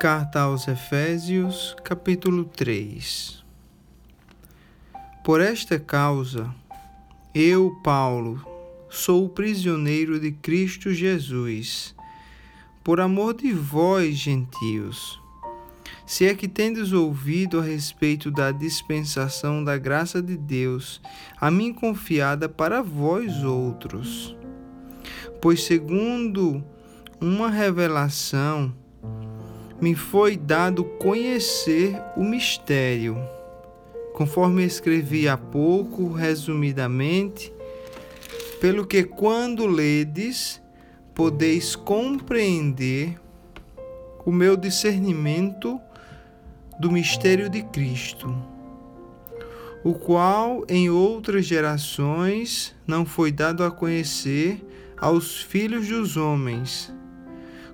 Carta aos Efésios, capítulo 3 Por esta causa, eu, Paulo, sou prisioneiro de Cristo Jesus, por amor de vós, gentios. Se é que tendes ouvido a respeito da dispensação da graça de Deus, a mim confiada para vós outros. Pois, segundo uma revelação, me foi dado conhecer o mistério, conforme escrevi há pouco, resumidamente, pelo que quando ledes, podeis compreender o meu discernimento do mistério de Cristo, o qual em outras gerações não foi dado a conhecer aos filhos dos homens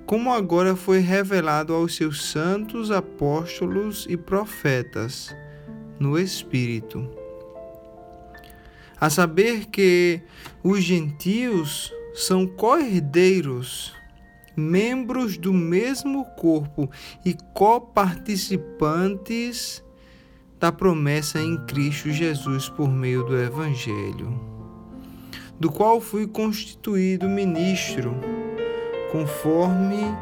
como agora foi revelado aos seus santos apóstolos e profetas no Espírito. A saber que os gentios são co-herdeiros, membros do mesmo corpo e coparticipantes da promessa em Cristo Jesus por meio do Evangelho, do qual fui constituído ministro conforme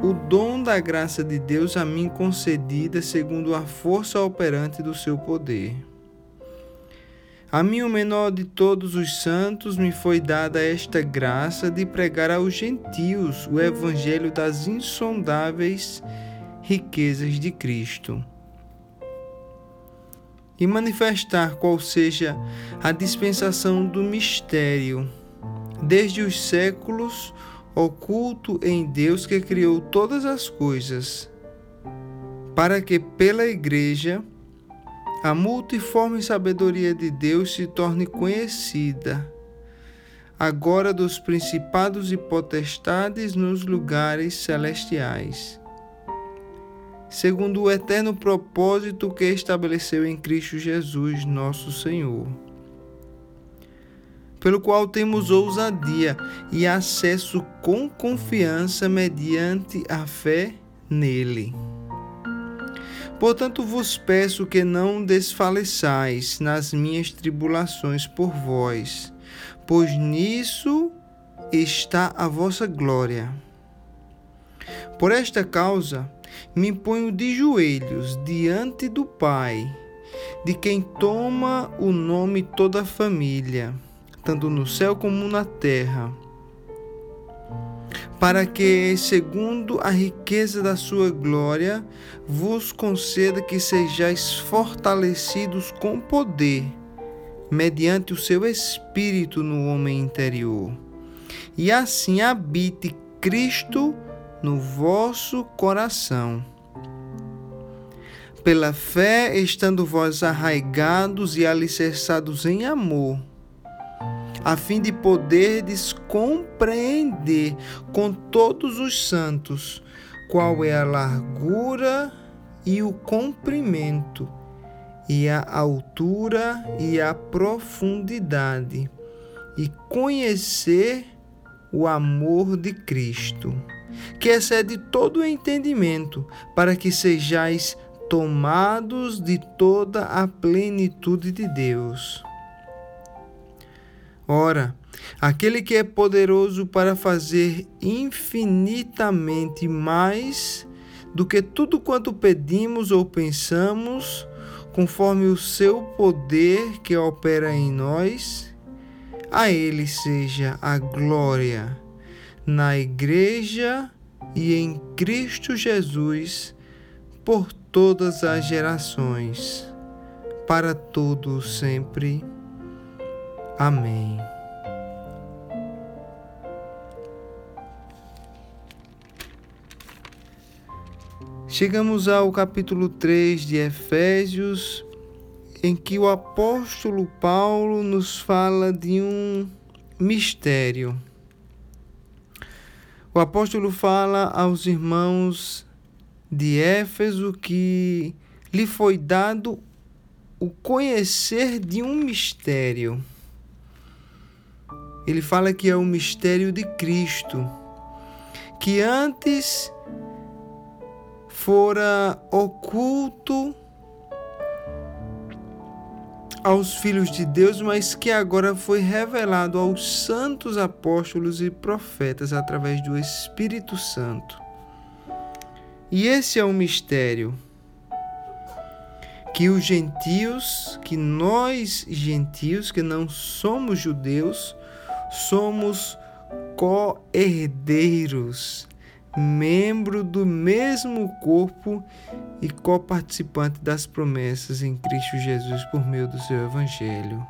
o dom da graça de Deus a mim concedida segundo a força operante do seu poder. A mim, o menor de todos os santos, me foi dada esta graça de pregar aos gentios o evangelho das insondáveis riquezas de Cristo e manifestar qual seja a dispensação do mistério, desde os séculos oculto em Deus que criou todas as coisas, para que pela Igreja a multiforme sabedoria de Deus se torne conhecida, agora dos principados e potestades nos lugares celestiais, segundo o eterno propósito que estabeleceu em Cristo Jesus, nosso Senhor pelo qual temos ousadia e acesso com confiança mediante a fé nele. Portanto, vos peço que não desfaleçais nas minhas tribulações por vós, pois nisso está a vossa glória. Por esta causa, me ponho de joelhos diante do Pai, de quem toma o nome toda a família tanto no céu como na terra, para que, segundo a riqueza da sua glória, vos conceda que sejais fortalecidos com poder, mediante o seu espírito no homem interior, e assim habite Cristo no vosso coração. Pela fé, estando vós arraigados e alicerçados em amor, a fim de poderdes compreender com todos os santos qual é a largura e o comprimento, e a altura e a profundidade, e conhecer o amor de Cristo, que excede todo o entendimento, para que sejais tomados de toda a plenitude de Deus. Ora, aquele que é poderoso para fazer infinitamente mais do que tudo quanto pedimos ou pensamos, conforme o seu poder que opera em nós, a ele seja a glória na Igreja e em Cristo Jesus por todas as gerações, para todos sempre. Amém. Chegamos ao capítulo 3 de Efésios, em que o apóstolo Paulo nos fala de um mistério. O apóstolo fala aos irmãos de Éfeso que lhe foi dado o conhecer de um mistério ele fala que é o mistério de Cristo, que antes fora oculto aos filhos de Deus, mas que agora foi revelado aos santos apóstolos e profetas através do Espírito Santo. E esse é o mistério que os gentios, que nós gentios, que não somos judeus, somos co-herdeiros, membro do mesmo corpo e coparticipante das promessas em Cristo Jesus por meio do seu Evangelho.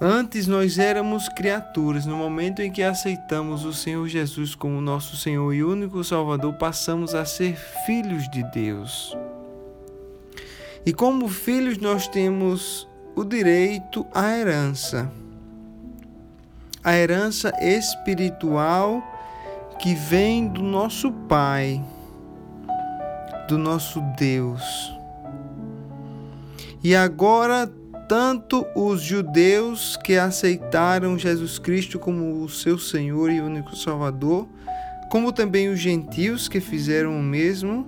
Antes nós éramos criaturas, no momento em que aceitamos o Senhor Jesus como nosso Senhor e único Salvador, passamos a ser filhos de Deus. E como filhos, nós temos o direito à herança. A herança espiritual que vem do nosso Pai do nosso Deus. E agora, tanto os judeus que aceitaram Jesus Cristo como o seu Senhor e único Salvador, como também os gentios que fizeram o mesmo,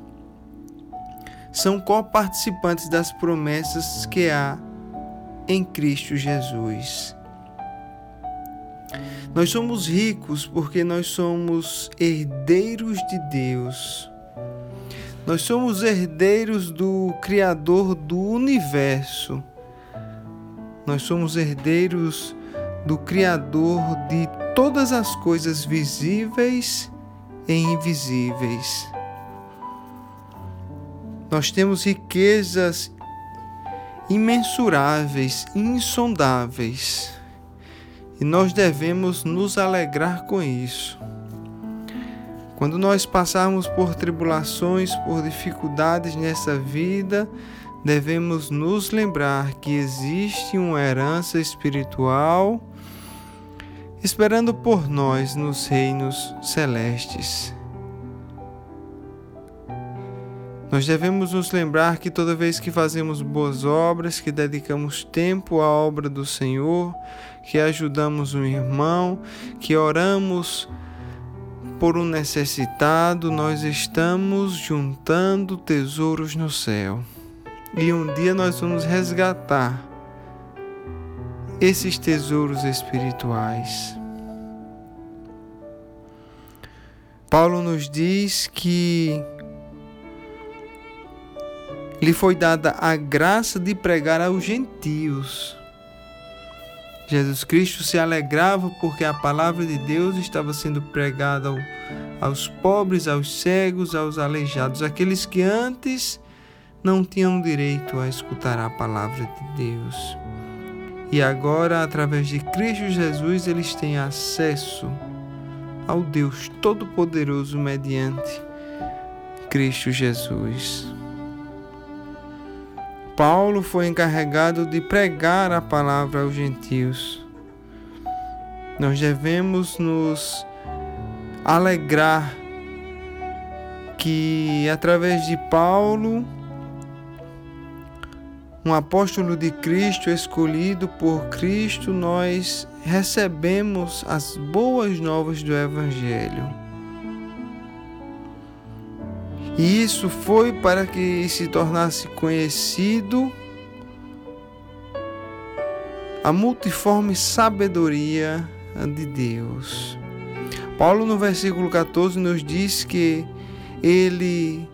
são coparticipantes das promessas que há em Cristo Jesus. Nós somos ricos porque nós somos herdeiros de Deus nós somos herdeiros do Criador do universo. Nós somos herdeiros do Criador de todas as coisas visíveis e invisíveis. Nós temos riquezas imensuráveis, insondáveis, e nós devemos nos alegrar com isso. Quando nós passarmos por tribulações, por dificuldades nessa vida, devemos nos lembrar que existe uma herança espiritual esperando por nós nos reinos celestes. Nós devemos nos lembrar que toda vez que fazemos boas obras, que dedicamos tempo à obra do Senhor, que ajudamos um irmão, que oramos por um necessitado, nós estamos juntando tesouros no céu. E um dia nós vamos resgatar esses tesouros espirituais. Paulo nos diz que lhe foi dada a graça de pregar aos gentios Jesus Cristo se alegrava porque a palavra de Deus estava sendo pregada ao, aos pobres, aos cegos, aos aleijados, aqueles que antes não tinham direito a escutar a palavra de Deus. E agora, através de Cristo Jesus, eles têm acesso ao Deus Todo-Poderoso mediante Cristo Jesus. Paulo foi encarregado de pregar a palavra aos gentios. Nós devemos nos alegrar que através de Paulo, um apóstolo de Cristo escolhido por Cristo, nós recebemos as boas novas do Evangelho. E isso foi para que se tornasse conhecido a multiforme sabedoria de Deus. Paulo, no versículo 14, nos diz que ele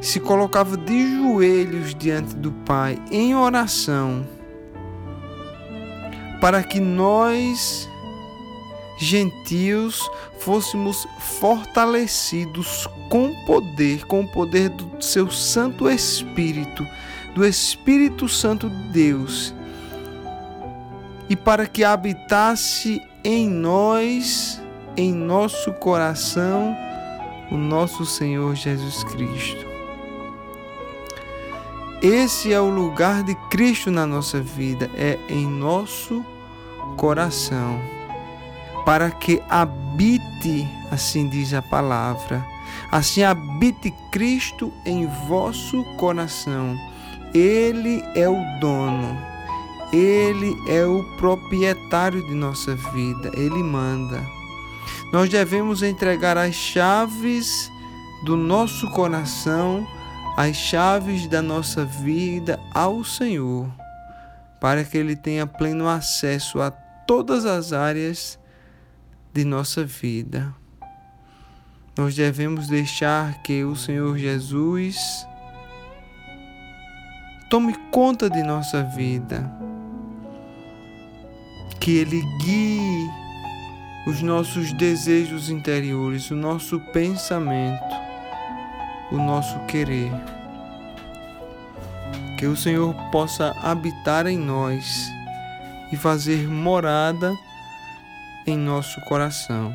se colocava de joelhos diante do Pai em oração para que nós gentios fôssemos fortalecidos com poder, com o poder do seu Santo Espírito, do Espírito Santo de Deus, e para que habitasse em nós, em nosso coração, o nosso Senhor Jesus Cristo. Esse é o lugar de Cristo na nossa vida, é em nosso coração para que habite, assim diz a palavra, assim habite Cristo em vosso coração. Ele é o dono, ele é o proprietário de nossa vida, ele manda. Nós devemos entregar as chaves do nosso coração as chaves da nossa vida ao Senhor, para que Ele tenha pleno acesso a todas as áreas de nossa vida. Nós devemos deixar que o Senhor Jesus tome conta de nossa vida, que Ele guie os nossos desejos interiores, o nosso pensamento, o nosso querer. Que o Senhor possa habitar em nós e fazer morada em nosso coração.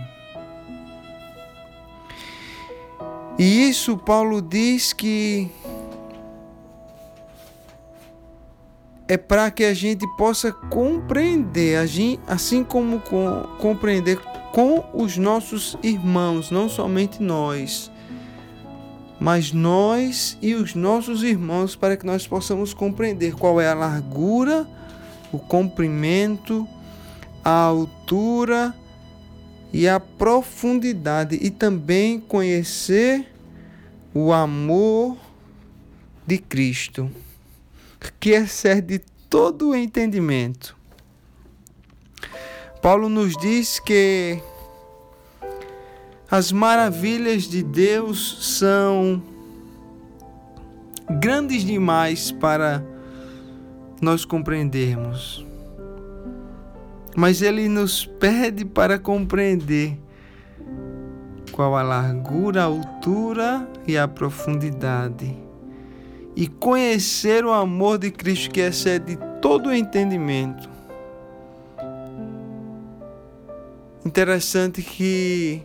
E isso Paulo diz que é para que a gente possa compreender, assim como compreender com os nossos irmãos, não somente nós, mas nós e os nossos irmãos, para que nós possamos compreender qual é a largura, o comprimento, a altura e a profundidade, e também conhecer o amor de Cristo que excede todo o entendimento. Paulo nos diz que as maravilhas de Deus são grandes demais para nós compreendermos. Mas ele nos pede para compreender qual a largura, a altura e a profundidade e conhecer o amor de Cristo que excede todo o entendimento. Interessante que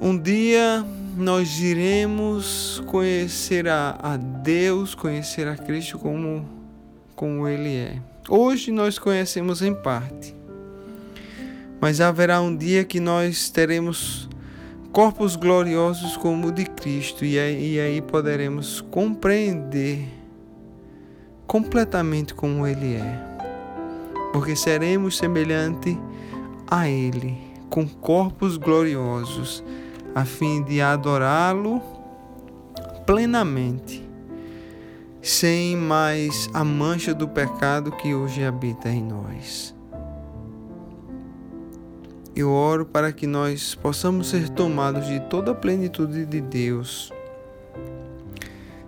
um dia nós iremos conhecer a, a Deus, conhecer a Cristo como, como Ele é. Hoje nós conhecemos em parte, mas haverá um dia que nós teremos corpos gloriosos como o de Cristo, e aí, e aí poderemos compreender completamente como Ele é, porque seremos semelhante a Ele, com corpos gloriosos, a fim de adorá-lo plenamente, sem mais a mancha do pecado que hoje habita em nós. Eu oro para que nós possamos ser tomados de toda a plenitude de Deus,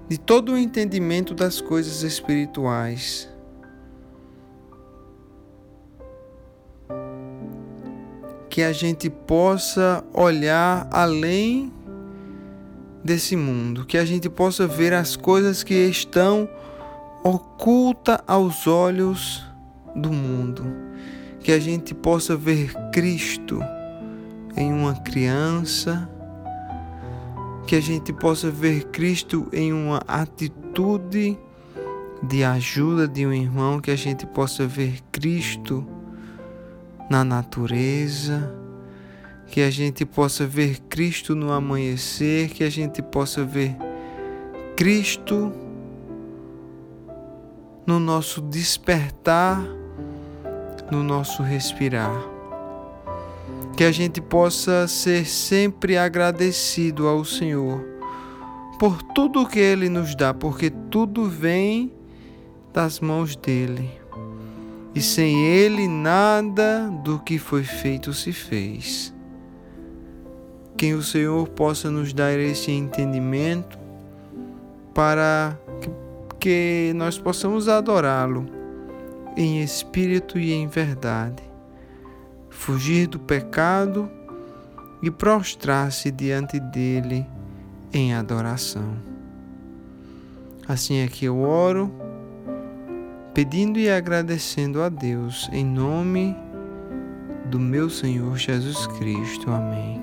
de todo o entendimento das coisas espirituais. Que a gente possa olhar além desse mundo, que a gente possa ver as coisas que estão ocultas aos olhos do mundo. Que a gente possa ver Cristo em uma criança, que a gente possa ver Cristo em uma atitude de ajuda de um irmão, que a gente possa ver Cristo na natureza, que a gente possa ver Cristo no amanhecer, que a gente possa ver Cristo no nosso despertar no nosso respirar. Que a gente possa ser sempre agradecido ao Senhor por tudo que Ele nos dá, porque tudo vem das mãos dele. E sem Ele nada do que foi feito se fez. Que o Senhor possa nos dar esse entendimento para que nós possamos adorá-lo em espírito e em verdade, fugir do pecado e prostrar-se diante dele em adoração. Assim é que eu oro, pedindo e agradecendo a Deus em nome do meu Senhor Jesus Cristo. Amém.